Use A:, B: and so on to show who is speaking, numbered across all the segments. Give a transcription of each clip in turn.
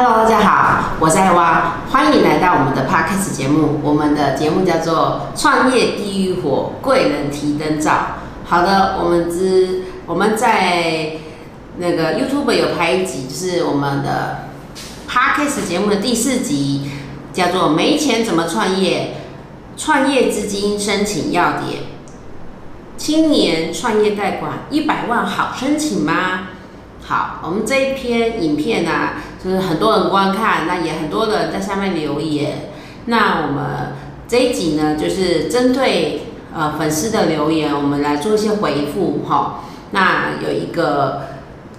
A: Hello，大家好，我是艾娃，欢迎来到我们的 Podcast 节目。我们的节目叫做《创业地狱火，贵人提灯照》。好的，我们之我们在那个 YouTube 有拍一集，就是我们的 Podcast 节目的第四集，叫做“没钱怎么创业？创业资金申请要点，青年创业贷款一百万好申请吗？”好，我们这一篇影片呢、就是很多人观看，那也很多人在下面留言。那我们这一集呢，就是针对呃粉丝的留言，我们来做一些回复哈。那有一个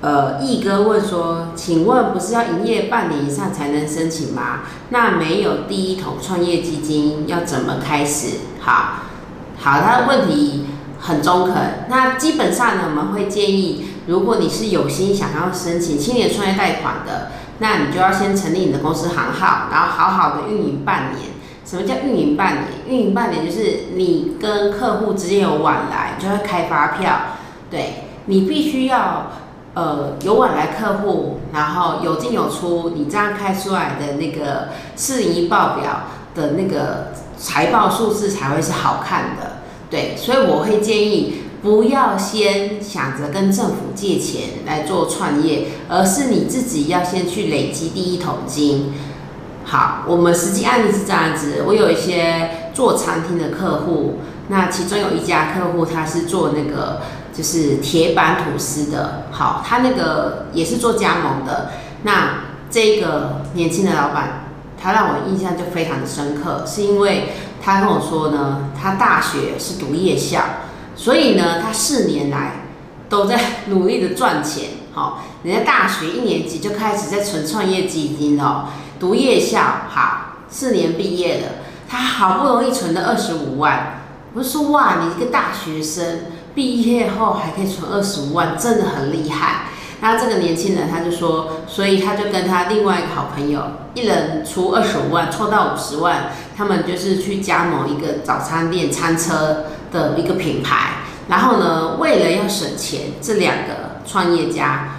A: 呃毅哥问说，请问不是要营业半年以上才能申请吗？那没有第一桶创业基金要怎么开始？好，好，他的问题很中肯。那基本上呢，我们会建议。如果你是有心想要申请青年创业贷款的，那你就要先成立你的公司行号，然后好好的运营半年。什么叫运营半年？运营半年就是你跟客户之间有往來，就会开发票。对，你必须要，呃，有往来客户，然后有进有出，你这样开出来的那个四零一報表的那个财报数字才会是好看的。对，所以我会建议。不要先想着跟政府借钱来做创业，而是你自己要先去累积第一桶金。好，我们实际案例是这样子，我有一些做餐厅的客户，那其中有一家客户他是做那个就是铁板吐司的，好，他那个也是做加盟的。那这个年轻的老板，他让我印象就非常的深刻，是因为他跟我说呢，他大学是读夜校。所以呢，他四年来都在努力的赚钱。好，人家大学一年级就开始在存创业基金哦。读夜校，好，四年毕业了，他好不容易存了二十五万。我说哇，你一个大学生毕业后还可以存二十五万，真的很厉害。那这个年轻人他就说，所以他就跟他另外一个好朋友，一人出二十五万，凑到五十万，他们就是去加盟一个早餐店餐车。的一个品牌，然后呢，为了要省钱，这两个创业家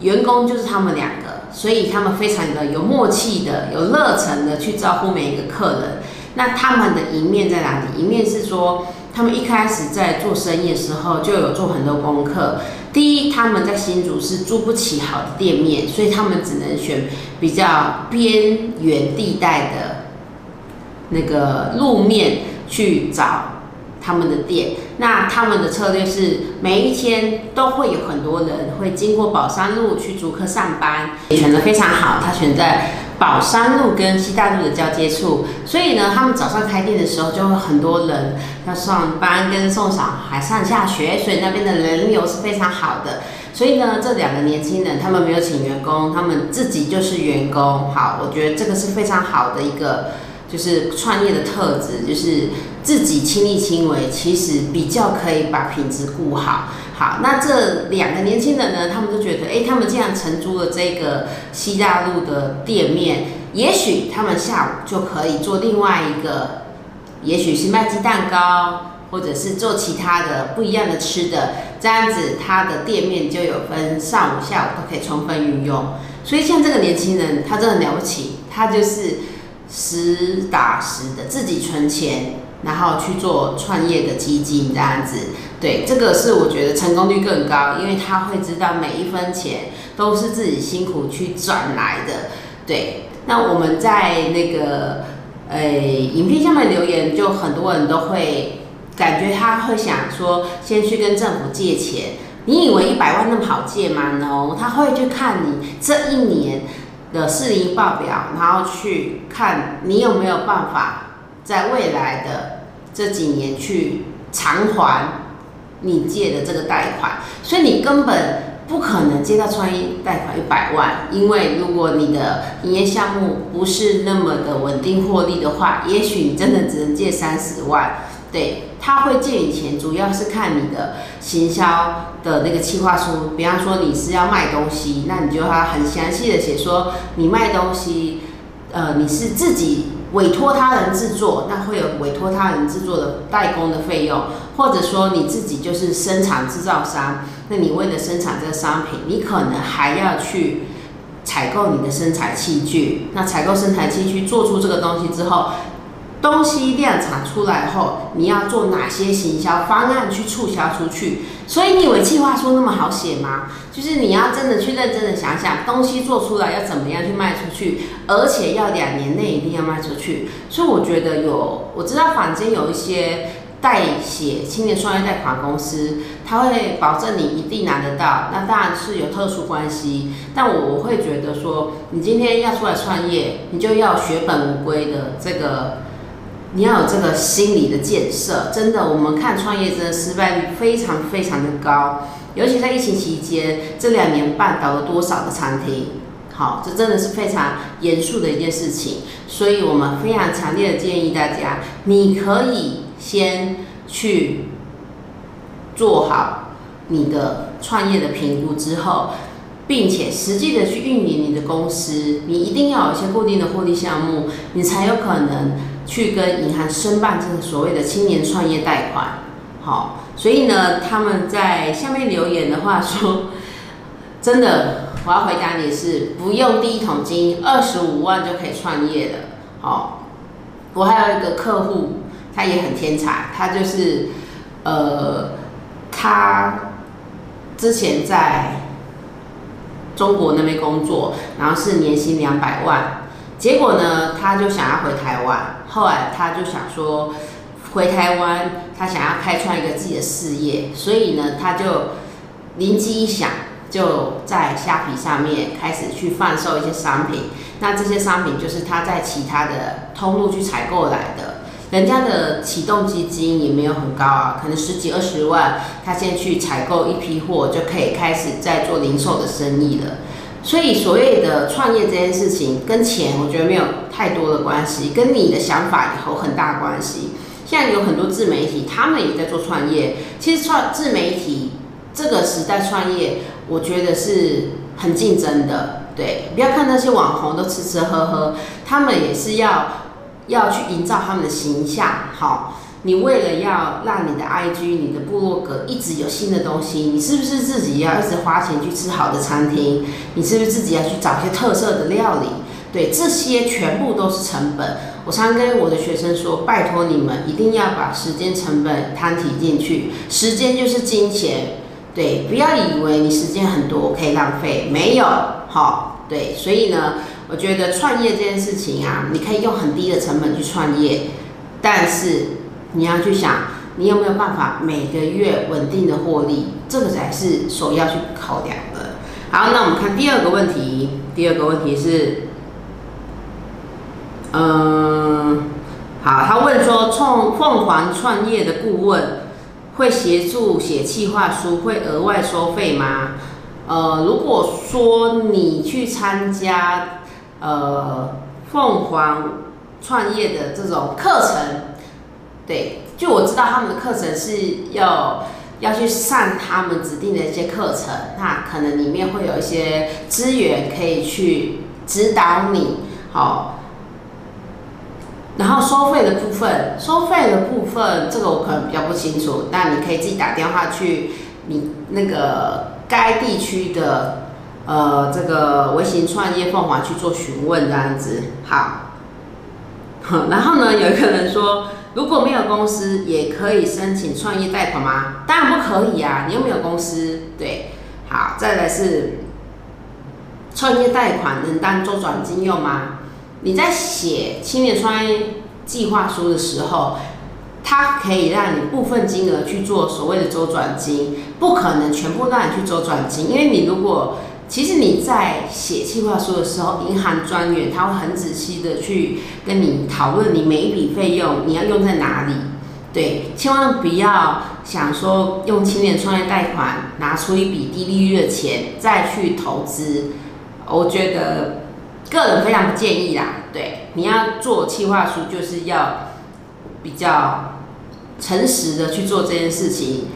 A: 员工就是他们两个，所以他们非常的有默契的、有热忱的去招呼每一个客人。那他们的一面在哪里？一面是说，他们一开始在做生意的时候就有做很多功课。第一，他们在新竹是租不起好的店面，所以他们只能选比较边缘地带的那个路面去找。他们的店，那他们的策略是每一天都会有很多人会经过宝山路去竹科上班，也選擇非常好，他选在宝山路跟西大路的交接处，所以呢，他们早上开店的时候就会很多人要上班跟送小孩上下学，所以那边的人流是非常好的。所以呢，这两个年轻人他们没有请员工，他们自己就是员工。好，我觉得这个是非常好的一个。就是创业的特质，就是自己亲力亲为，其实比较可以把品质顾好。好，那这两个年轻人呢，他们都觉得，哎，他们既然承租了这个西大路的店面，也许他们下午就可以做另外一个，也许是卖鸡蛋糕，或者是做其他的不一样的吃的，这样子他的店面就有分上午、下午都可以充分运用。所以像这个年轻人，他真的很了不起，他就是。实打实的自己存钱，然后去做创业的基金这样子，对，这个是我觉得成功率更高，因为他会知道每一分钱都是自己辛苦去赚来的。对，那我们在那个呃影片下面留言，就很多人都会感觉他会想说，先去跟政府借钱。你以为一百万那么好借吗？No，他会去看你这一年。的市盈报表，然后去看你有没有办法在未来的这几年去偿还你借的这个贷款，所以你根本不可能借到创业贷款一百万，因为如果你的营业项目不是那么的稳定获利的话，也许你真的只能借三十万。对，他会借你钱，主要是看你的行销的那个企划书。比方说你是要卖东西，那你就要很详细的写说你卖东西，呃，你是自己委托他人制作，那会有委托他人制作的代工的费用，或者说你自己就是生产制造商，那你为了生产这个商品，你可能还要去采购你的生产器具。那采购生产器具做出这个东西之后。东西量产出来后，你要做哪些行销方案去促销出去？所以你以为计划书那么好写吗？就是你要真的去认真的想想，东西做出来要怎么样去卖出去，而且要两年内一定要卖出去。所以我觉得有，我知道坊间有一些代写青年创业贷款公司，他会保证你一定拿得到。那当然是有特殊关系，但我我会觉得说，你今天要出来创业，你就要血本无归的这个。你要有这个心理的建设，真的，我们看创业真的失败率非常非常的高，尤其在疫情期间，这两年半倒了多少的餐厅，好，这真的是非常严肃的一件事情，所以我们非常强烈的建议大家，你可以先去做好你的创业的评估之后，并且实际的去运营你的公司，你一定要有一些固定的获利项目，你才有可能。去跟银行申办这个所谓的青年创业贷款，好，所以呢，他们在下面留言的话说，真的，我要回答你是不用第一桶金，二十五万就可以创业的，好，我还有一个客户，他也很天才，他就是，呃，他之前在中国那边工作，然后是年薪两百万。结果呢，他就想要回台湾。后来他就想说，回台湾，他想要开创一个自己的事业。所以呢，他就灵机一想，就在虾皮上面开始去贩售一些商品。那这些商品就是他在其他的通路去采购来的。人家的启动基金也没有很高啊，可能十几二十万，他先去采购一批货，就可以开始在做零售的生意了。所以所谓的创业这件事情跟钱，我觉得没有太多的关系，跟你的想法有很大关系。现在有很多自媒体，他们也在做创业。其实创自媒体这个时代创业，我觉得是很竞争的。对，不要看那些网红都吃吃喝喝，他们也是要要去营造他们的形象，好。你为了要让你的 IG、你的部落格一直有新的东西，你是不是自己要一直花钱去吃好的餐厅？你是不是自己要去找一些特色的料理？对，这些全部都是成本。我常跟我的学生说，拜托你们一定要把时间成本摊提进去。时间就是金钱，对，不要以为你时间很多可以浪费，没有，好，对。所以呢，我觉得创业这件事情啊，你可以用很低的成本去创业，但是。你要去想，你有没有办法每个月稳定的获利，这个才是首要去考量的。好，那我们看第二个问题。第二个问题是，嗯，好，他问说，创凤凰创业的顾问会协助写企划书，会额外收费吗？呃，如果说你去参加呃凤凰创业的这种课程。对，就我知道他们的课程是要要去上他们指定的一些课程，那可能里面会有一些资源可以去指导你，好。然后收费的部分，收费的部分这个我可能比较不清楚，那你可以自己打电话去你那个该地区的呃这个微型创业凤凰去做询问这样子，好。然后呢，有一个人说。如果没有公司，也可以申请创业贷款吗？当然不可以啊！你又没有公司，对。好，再来是创业贷款能当周转金用吗？你在写青年创业计划书的时候，它可以让你部分金额去做所谓的周转金，不可能全部让你去周转金，因为你如果其实你在写计划书的时候，银行专员他会很仔细的去跟你讨论你每一笔费用你要用在哪里。对，千万不要想说用青年创业贷款拿出一笔低利率的钱再去投资，我觉得个人非常不建议啦。对，你要做企划书，就是要比较诚实的去做这件事情。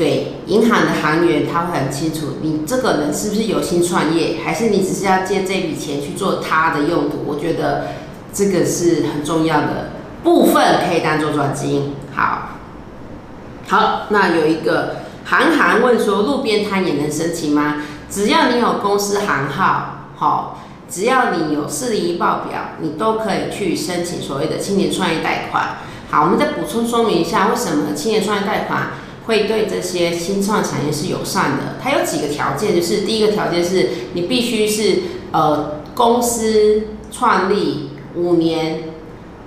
A: 对，银行的行员他会很清楚，你这个人是不是有心创业，还是你只是要借这笔钱去做他的用途？我觉得这个是很重要的部分，可以当做转金。好，好，那有一个韩寒问说，路边摊也能申请吗？只要你有公司行号，好，只要你有四零一报表，你都可以去申请所谓的青年创业贷款。好，我们再补充说明一下，为什么青年创业贷款会对这些新创产业是友善的？它有几个条件，就是第一个条件是你必须是呃公司创立五年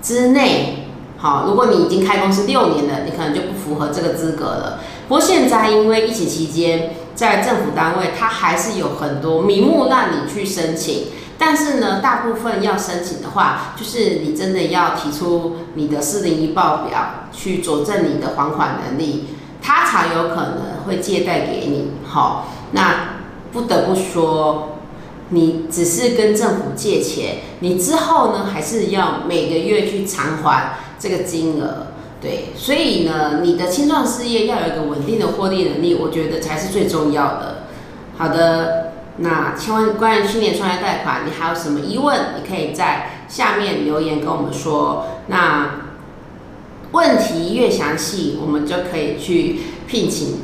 A: 之内。好，如果你已经开公司六年了，你可能就不符合这个资格了。不过现在因为疫情期间，在政府单位它还是有很多名目让你去申请，但是呢，大部分要申请的话，就是你真的要提出你的四零一报表去佐证你的还款能力，他才有可能会借贷给你。好，那不得不说，你只是跟政府借钱，你之后呢，还是要每个月去偿还。这个金额，对，所以呢，你的青创事业要有一个稳定的获利能力，我觉得才是最重要的。好的，那千万关于青年创业贷款，你还有什么疑问？你可以在下面留言跟我们说。那问题越详细，我们就可以去聘请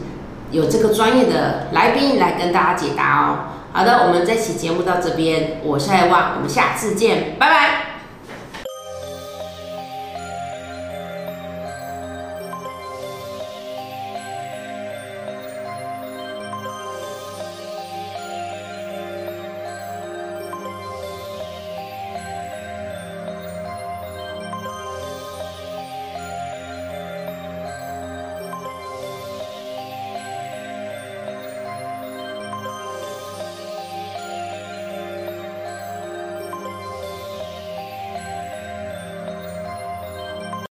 A: 有这个专业的来宾来跟大家解答哦。好的，我们这期节目到这边，我是爱旺，我们下次见，拜拜。